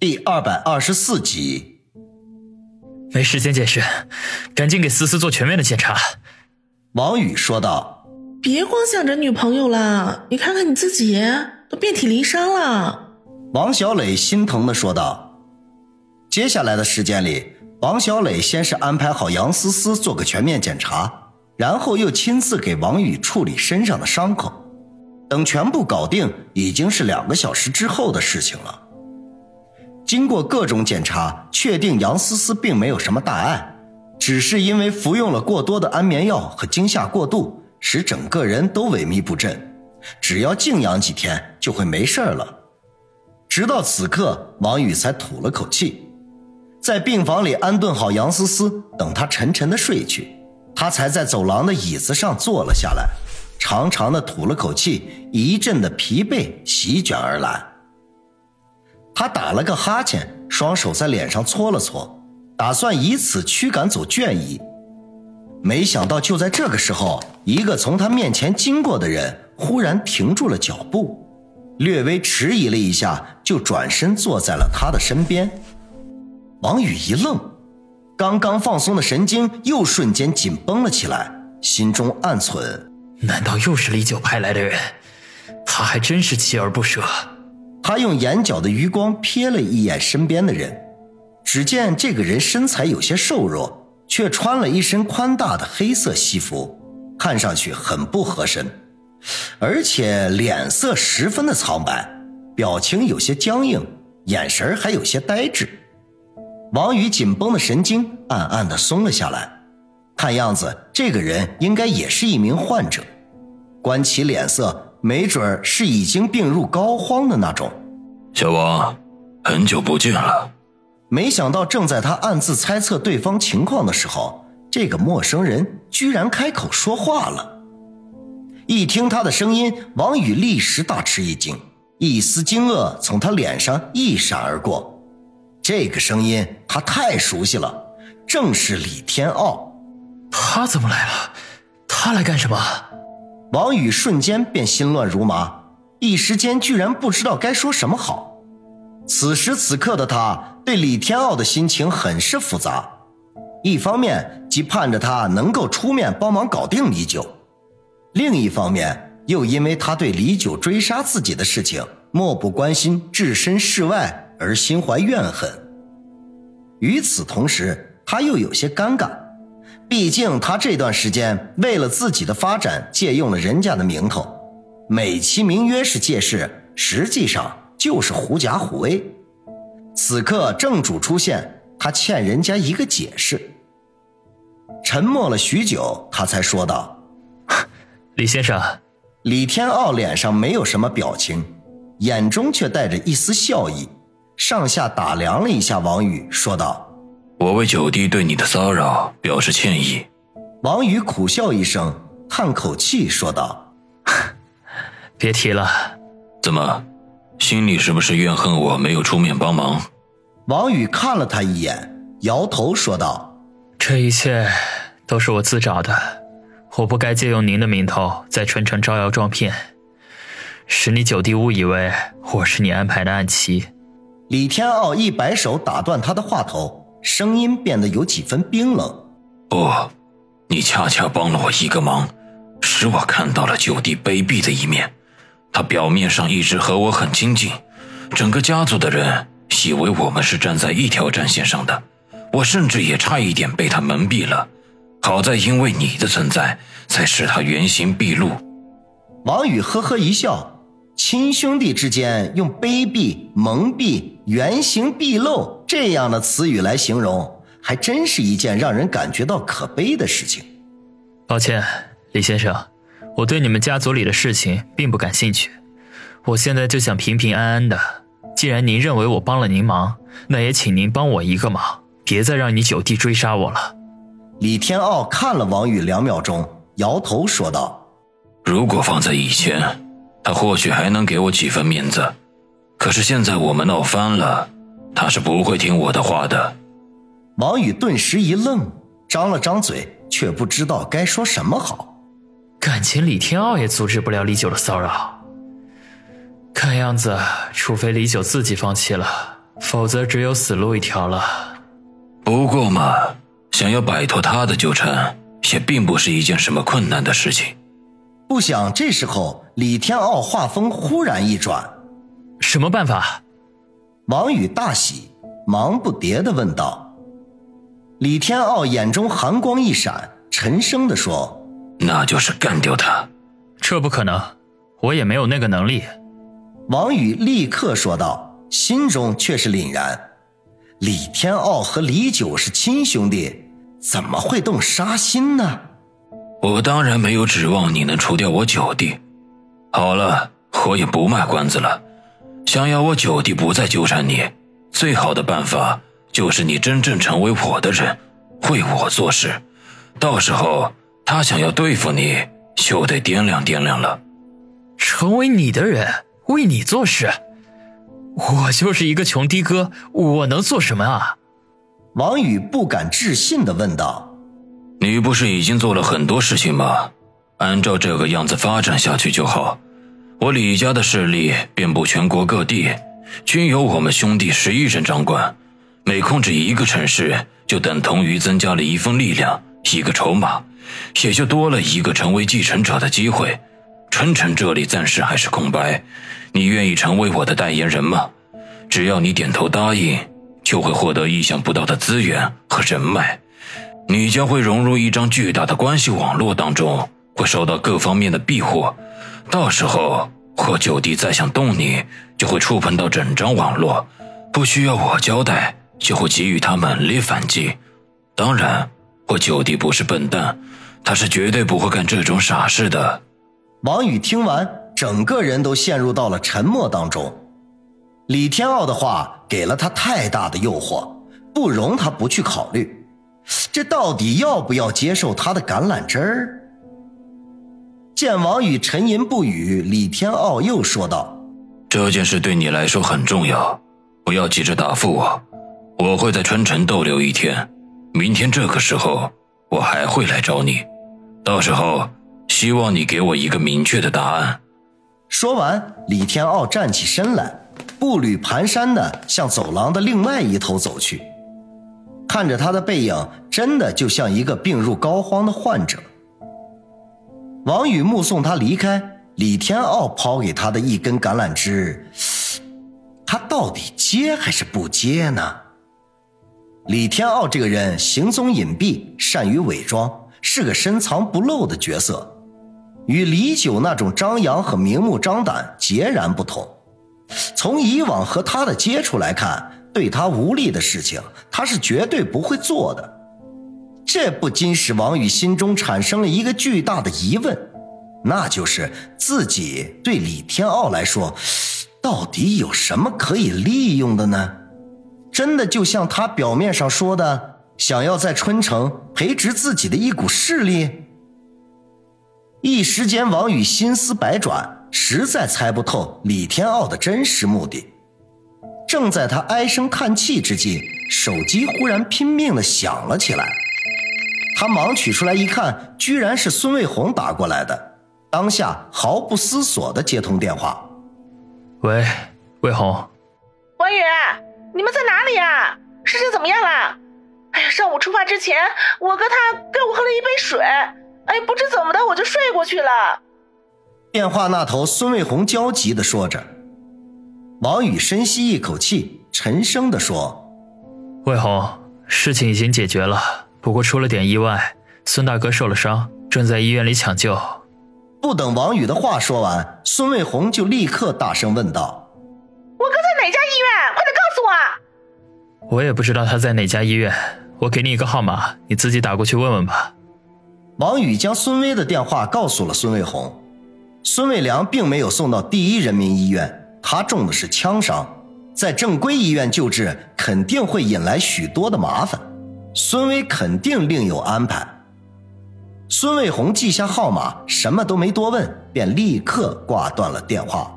第二百二十四集，没时间解释，赶紧给思思做全面的检查。王宇说道：“别光想着女朋友了，你看看你自己，都遍体鳞伤了。”王小磊心疼的说道。接下来的时间里，王小磊先是安排好杨思思做个全面检查，然后又亲自给王宇处理身上的伤口。等全部搞定，已经是两个小时之后的事情了。经过各种检查，确定杨思思并没有什么大碍，只是因为服用了过多的安眠药和惊吓过度，使整个人都萎靡不振。只要静养几天就会没事了。直到此刻，王宇才吐了口气，在病房里安顿好杨思思，等她沉沉的睡去，他才在走廊的椅子上坐了下来，长长的吐了口气，一阵的疲惫席卷而来。他打了个哈欠，双手在脸上搓了搓，打算以此驱赶走倦意。没想到就在这个时候，一个从他面前经过的人忽然停住了脚步，略微迟疑了一下，就转身坐在了他的身边。王宇一愣，刚刚放松的神经又瞬间紧绷了起来，心中暗忖：难道又是李九派来的人？他还真是锲而不舍。他用眼角的余光瞥了一眼身边的人，只见这个人身材有些瘦弱，却穿了一身宽大的黑色西服，看上去很不合身，而且脸色十分的苍白，表情有些僵硬，眼神还有些呆滞。王宇紧绷的神经暗暗的松了下来，看样子这个人应该也是一名患者，观其脸色。没准是已经病入膏肓的那种。小王，很久不见了。没想到，正在他暗自猜测对方情况的时候，这个陌生人居然开口说话了。一听他的声音，王宇立时大吃一惊，一丝惊愕从他脸上一闪而过。这个声音他太熟悉了，正是李天傲。他怎么来了？他来干什么？王宇瞬间便心乱如麻，一时间居然不知道该说什么好。此时此刻的他对李天傲的心情很是复杂，一方面既盼着他能够出面帮忙搞定李九，另一方面又因为他对李九追杀自己的事情漠不关心、置身事外而心怀怨恨。与此同时，他又有些尴尬。毕竟他这段时间为了自己的发展借用了人家的名头，美其名曰是借势，实际上就是狐假虎威。此刻正主出现，他欠人家一个解释。沉默了许久，他才说道：“ 李先生。”李天傲脸上没有什么表情，眼中却带着一丝笑意，上下打量了一下王宇，说道。我为九弟对你的骚扰表示歉意。王宇苦笑一声，叹口气说道：“ 别提了。怎么，心里是不是怨恨我没有出面帮忙？”王宇看了他一眼，摇头说道：“这一切都是我自找的，我不该借用您的名头在春城招摇撞骗，使你九弟误以为我是你安排的暗棋。”李天傲一摆手打断他的话头。声音变得有几分冰冷。不，你恰恰帮了我一个忙，使我看到了九弟卑鄙的一面。他表面上一直和我很亲近，整个家族的人以为我们是站在一条战线上的。我甚至也差一点被他蒙蔽了。好在因为你的存在，才使他原形毕露。王宇呵呵一笑。亲兄弟之间用卑鄙、蒙蔽、原形毕露这样的词语来形容，还真是一件让人感觉到可悲的事情。抱歉，李先生，我对你们家族里的事情并不感兴趣。我现在就想平平安安的。既然您认为我帮了您忙，那也请您帮我一个忙，别再让你九弟追杀我了。李天傲看了王宇两秒钟，摇头说道：“如果放在以前。”他或许还能给我几分面子，可是现在我们闹翻了，他是不会听我的话的。王宇顿时一愣，张了张嘴，却不知道该说什么好。感情李天傲也阻止不了李九的骚扰，看样子，除非李九自己放弃了，否则只有死路一条了。不过嘛，想要摆脱他的纠缠，也并不是一件什么困难的事情。不想这时候，李天傲话锋忽然一转：“什么办法？”王宇大喜，忙不迭的问道。李天傲眼中寒光一闪，沉声的说：“那就是干掉他。”这不可能，我也没有那个能力。王宇立刻说道，心中却是凛然：李天傲和李九是亲兄弟，怎么会动杀心呢？我当然没有指望你能除掉我九弟。好了，我也不卖关子了。想要我九弟不再纠缠你，最好的办法就是你真正成为我的人，为我做事。到时候他想要对付你，就得掂量掂量了。成为你的人，为你做事，我就是一个穷的哥，我能做什么啊？王宇不敢置信的问道。你不是已经做了很多事情吗？按照这个样子发展下去就好。我李家的势力遍布全国各地，均由我们兄弟十一人掌管。每控制一个城市，就等同于增加了一份力量，一个筹码，也就多了一个成为继承者的机会。春城这里暂时还是空白，你愿意成为我的代言人吗？只要你点头答应，就会获得意想不到的资源和人脉。你将会融入一张巨大的关系网络当中，会受到各方面的庇护。到时候，我九弟再想动你，就会触碰到整张网络，不需要我交代，就会给予他猛烈反击。当然，我九弟不是笨蛋，他是绝对不会干这种傻事的。王宇听完，整个人都陷入到了沉默当中。李天傲的话给了他太大的诱惑，不容他不去考虑。这到底要不要接受他的橄榄枝儿？见王宇沉吟不语，李天傲又说道：“这件事对你来说很重要，不要急着答复我。我会在春城逗留一天，明天这个时候我还会来找你。到时候，希望你给我一个明确的答案。”说完，李天傲站起身来，步履蹒跚地向走廊的另外一头走去。看着他的背影，真的就像一个病入膏肓的患者。王宇目送他离开，李天傲抛给他的一根橄榄枝，他到底接还是不接呢？李天傲这个人行踪隐蔽，善于伪装，是个深藏不露的角色，与李九那种张扬和明目张胆截然不同。从以往和他的接触来看。对他无利的事情，他是绝对不会做的。这不禁使王宇心中产生了一个巨大的疑问，那就是自己对李天傲来说，到底有什么可以利用的呢？真的就像他表面上说的，想要在春城培植自己的一股势力？一时间，王宇心思百转，实在猜不透李天傲的真实目的。正在他唉声叹气之际，手机忽然拼命的响了起来。他忙取出来一看，居然是孙卫红打过来的。当下毫不思索的接通电话：“喂，卫红，王宇，你们在哪里呀？事情怎么样了？哎呀，上午出发之前，我哥他给我喝了一杯水，哎，不知怎么的我就睡过去了。”电话那头，孙卫红焦急的说着。王宇深吸一口气，沉声地说：“魏红，事情已经解决了，不过出了点意外，孙大哥受了伤，正在医院里抢救。”不等王宇的话说完，孙卫红就立刻大声问道：“我哥在哪家医院？快点告诉我！”我也不知道他在哪家医院，我给你一个号码，你自己打过去问问吧。王宇将孙威的电话告诉了孙卫红，孙卫良并没有送到第一人民医院。他中的是枪伤，在正规医院救治肯定会引来许多的麻烦，孙威肯定另有安排。孙卫红记下号码，什么都没多问，便立刻挂断了电话。